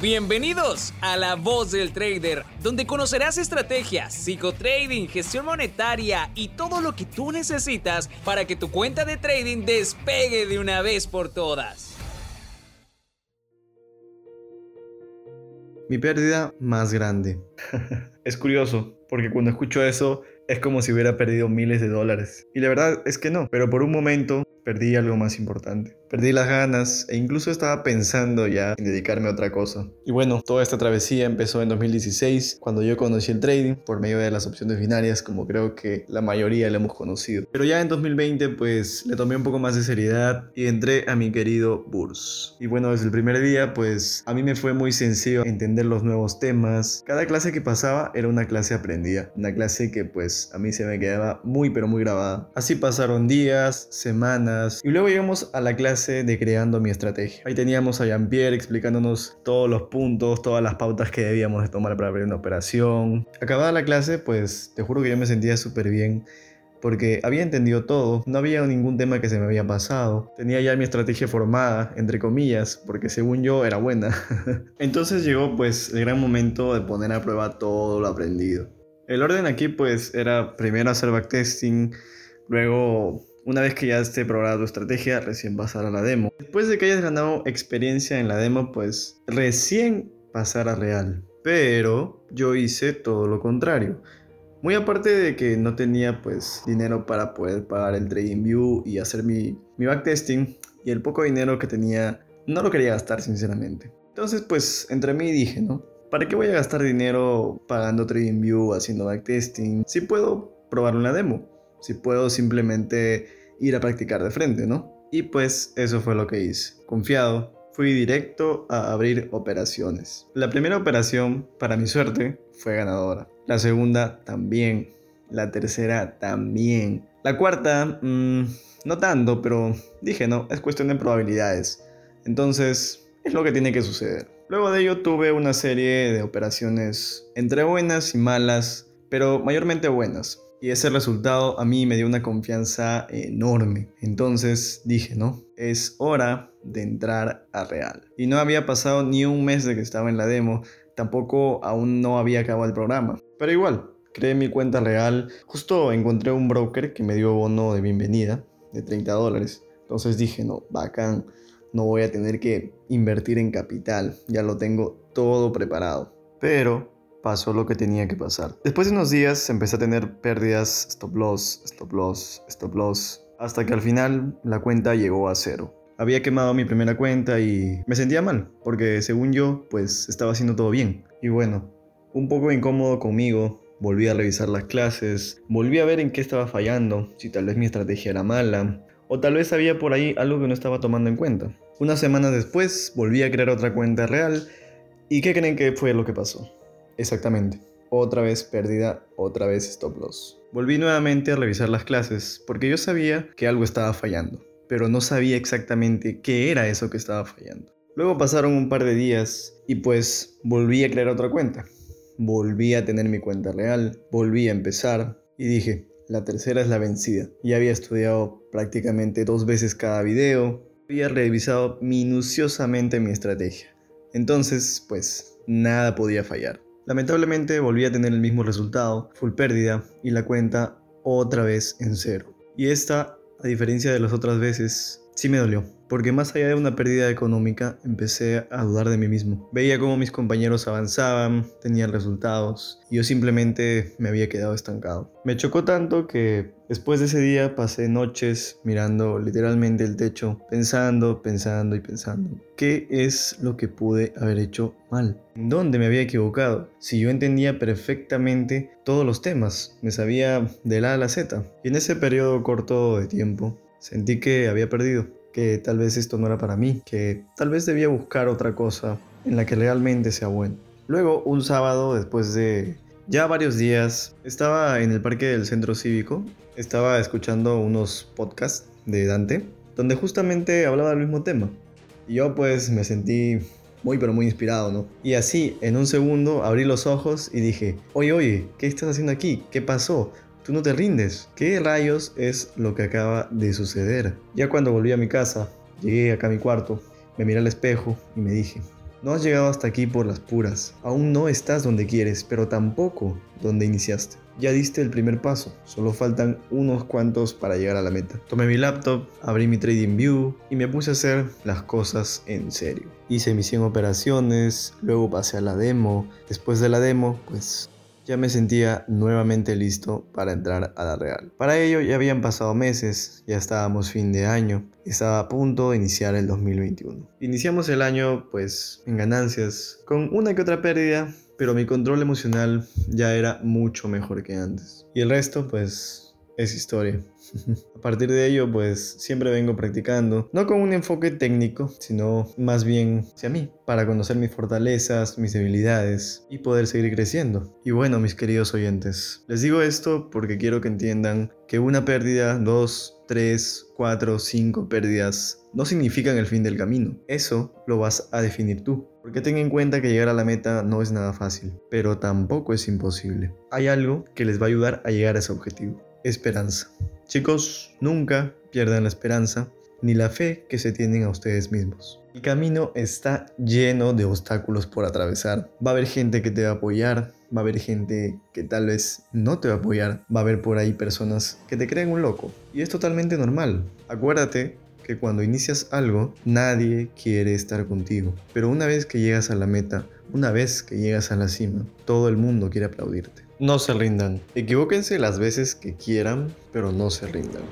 Bienvenidos a La Voz del Trader, donde conocerás estrategias, psicotrading, gestión monetaria y todo lo que tú necesitas para que tu cuenta de trading despegue de una vez por todas. Mi pérdida más grande. es curioso, porque cuando escucho eso es como si hubiera perdido miles de dólares. Y la verdad es que no, pero por un momento perdí algo más importante. Perdí las ganas e incluso estaba pensando ya en dedicarme a otra cosa. Y bueno, toda esta travesía empezó en 2016, cuando yo conocí el trading por medio de las opciones binarias, como creo que la mayoría lo hemos conocido. Pero ya en 2020 pues le tomé un poco más de seriedad y entré a mi querido Burs. Y bueno, desde el primer día pues a mí me fue muy sencillo entender los nuevos temas. Cada clase que pasaba era una clase aprendida, una clase que pues a mí se me quedaba muy pero muy grabada. Así pasaron días, semanas, y luego llegamos a la clase de creando mi estrategia. Ahí teníamos a Jean-Pierre explicándonos todos los puntos, todas las pautas que debíamos de tomar para abrir una operación. Acabada la clase, pues te juro que yo me sentía súper bien porque había entendido todo, no había ningún tema que se me había pasado, tenía ya mi estrategia formada, entre comillas, porque según yo era buena. Entonces llegó pues el gran momento de poner a prueba todo lo aprendido. El orden aquí pues era primero hacer backtesting, luego una vez que ya esté probada tu estrategia, recién pasar a la demo. Después de que hayas ganado experiencia en la demo, pues recién pasar a real. Pero yo hice todo lo contrario. Muy aparte de que no tenía pues dinero para poder pagar el TradingView y hacer mi, mi backtesting y el poco dinero que tenía no lo quería gastar sinceramente. Entonces pues entre mí dije, ¿no? ¿Para qué voy a gastar dinero pagando TradingView, haciendo backtesting? Si puedo probar una demo si puedo simplemente ir a practicar de frente, ¿no? Y pues eso fue lo que hice. Confiado, fui directo a abrir operaciones. La primera operación, para mi suerte, fue ganadora. La segunda también. La tercera también. La cuarta, mmm, no tanto, pero dije, no, es cuestión de probabilidades. Entonces, es lo que tiene que suceder. Luego de ello tuve una serie de operaciones entre buenas y malas, pero mayormente buenas. Y ese resultado a mí me dio una confianza enorme. Entonces dije, no, es hora de entrar a Real. Y no había pasado ni un mes de que estaba en la demo, tampoco aún no había acabado el programa. Pero igual, creé mi cuenta real. Justo encontré un broker que me dio bono de bienvenida de 30 dólares. Entonces dije, no, bacán, no voy a tener que invertir en capital, ya lo tengo todo preparado. Pero pasó lo que tenía que pasar. Después de unos días empecé a tener pérdidas, stop loss, stop loss, stop loss, hasta que al final la cuenta llegó a cero. Había quemado mi primera cuenta y me sentía mal, porque según yo, pues estaba haciendo todo bien. Y bueno, un poco incómodo conmigo, volví a revisar las clases, volví a ver en qué estaba fallando, si tal vez mi estrategia era mala, o tal vez había por ahí algo que no estaba tomando en cuenta. Una semana después volví a crear otra cuenta real y ¿qué creen que fue lo que pasó? Exactamente. Otra vez pérdida, otra vez stop loss. Volví nuevamente a revisar las clases porque yo sabía que algo estaba fallando, pero no sabía exactamente qué era eso que estaba fallando. Luego pasaron un par de días y pues volví a crear otra cuenta. Volví a tener mi cuenta real, volví a empezar y dije, la tercera es la vencida. Ya había estudiado prácticamente dos veces cada video, había revisado minuciosamente mi estrategia. Entonces, pues, nada podía fallar. Lamentablemente volví a tener el mismo resultado, full pérdida, y la cuenta otra vez en cero. Y esta, a diferencia de las otras veces, sí me dolió porque más allá de una pérdida económica, empecé a dudar de mí mismo. Veía cómo mis compañeros avanzaban, tenían resultados, y yo simplemente me había quedado estancado. Me chocó tanto que después de ese día pasé noches mirando literalmente el techo, pensando, pensando y pensando. ¿Qué es lo que pude haber hecho mal? ¿En dónde me había equivocado? Si yo entendía perfectamente todos los temas, me sabía de la A a la Z. Y en ese periodo corto de tiempo, sentí que había perdido que tal vez esto no era para mí, que tal vez debía buscar otra cosa en la que realmente sea bueno. Luego, un sábado, después de ya varios días, estaba en el parque del centro cívico, estaba escuchando unos podcasts de Dante, donde justamente hablaba del mismo tema. Y yo pues me sentí muy pero muy inspirado, ¿no? Y así, en un segundo, abrí los ojos y dije, oye, oye, ¿qué estás haciendo aquí? ¿Qué pasó? Tú no te rindes. ¿Qué rayos es lo que acaba de suceder? Ya cuando volví a mi casa, llegué acá a mi cuarto, me miré al espejo y me dije, No has llegado hasta aquí por las puras. Aún no estás donde quieres, pero tampoco donde iniciaste. Ya diste el primer paso, solo faltan unos cuantos para llegar a la meta. Tomé mi laptop, abrí mi TradingView y me puse a hacer las cosas en serio. Hice mis 100 operaciones, luego pasé a la demo. Después de la demo, pues ya me sentía nuevamente listo para entrar a la real. Para ello ya habían pasado meses, ya estábamos fin de año, estaba a punto de iniciar el 2021. Iniciamos el año pues en ganancias, con una que otra pérdida, pero mi control emocional ya era mucho mejor que antes. Y el resto pues es historia. A partir de ello, pues siempre vengo practicando, no con un enfoque técnico, sino más bien hacia mí, para conocer mis fortalezas, mis debilidades y poder seguir creciendo. Y bueno, mis queridos oyentes, les digo esto porque quiero que entiendan que una pérdida, dos, tres, cuatro, cinco pérdidas no significan el fin del camino. Eso lo vas a definir tú. Porque ten en cuenta que llegar a la meta no es nada fácil, pero tampoco es imposible. Hay algo que les va a ayudar a llegar a ese objetivo esperanza. Chicos, nunca pierdan la esperanza ni la fe que se tienen a ustedes mismos. El camino está lleno de obstáculos por atravesar. Va a haber gente que te va a apoyar, va a haber gente que tal vez no te va a apoyar, va a haber por ahí personas que te creen un loco. Y es totalmente normal. Acuérdate que cuando inicias algo, nadie quiere estar contigo. Pero una vez que llegas a la meta, una vez que llegas a la cima, todo el mundo quiere aplaudirte. No se rindan. Equivóquense las veces que quieran, pero no se rindan.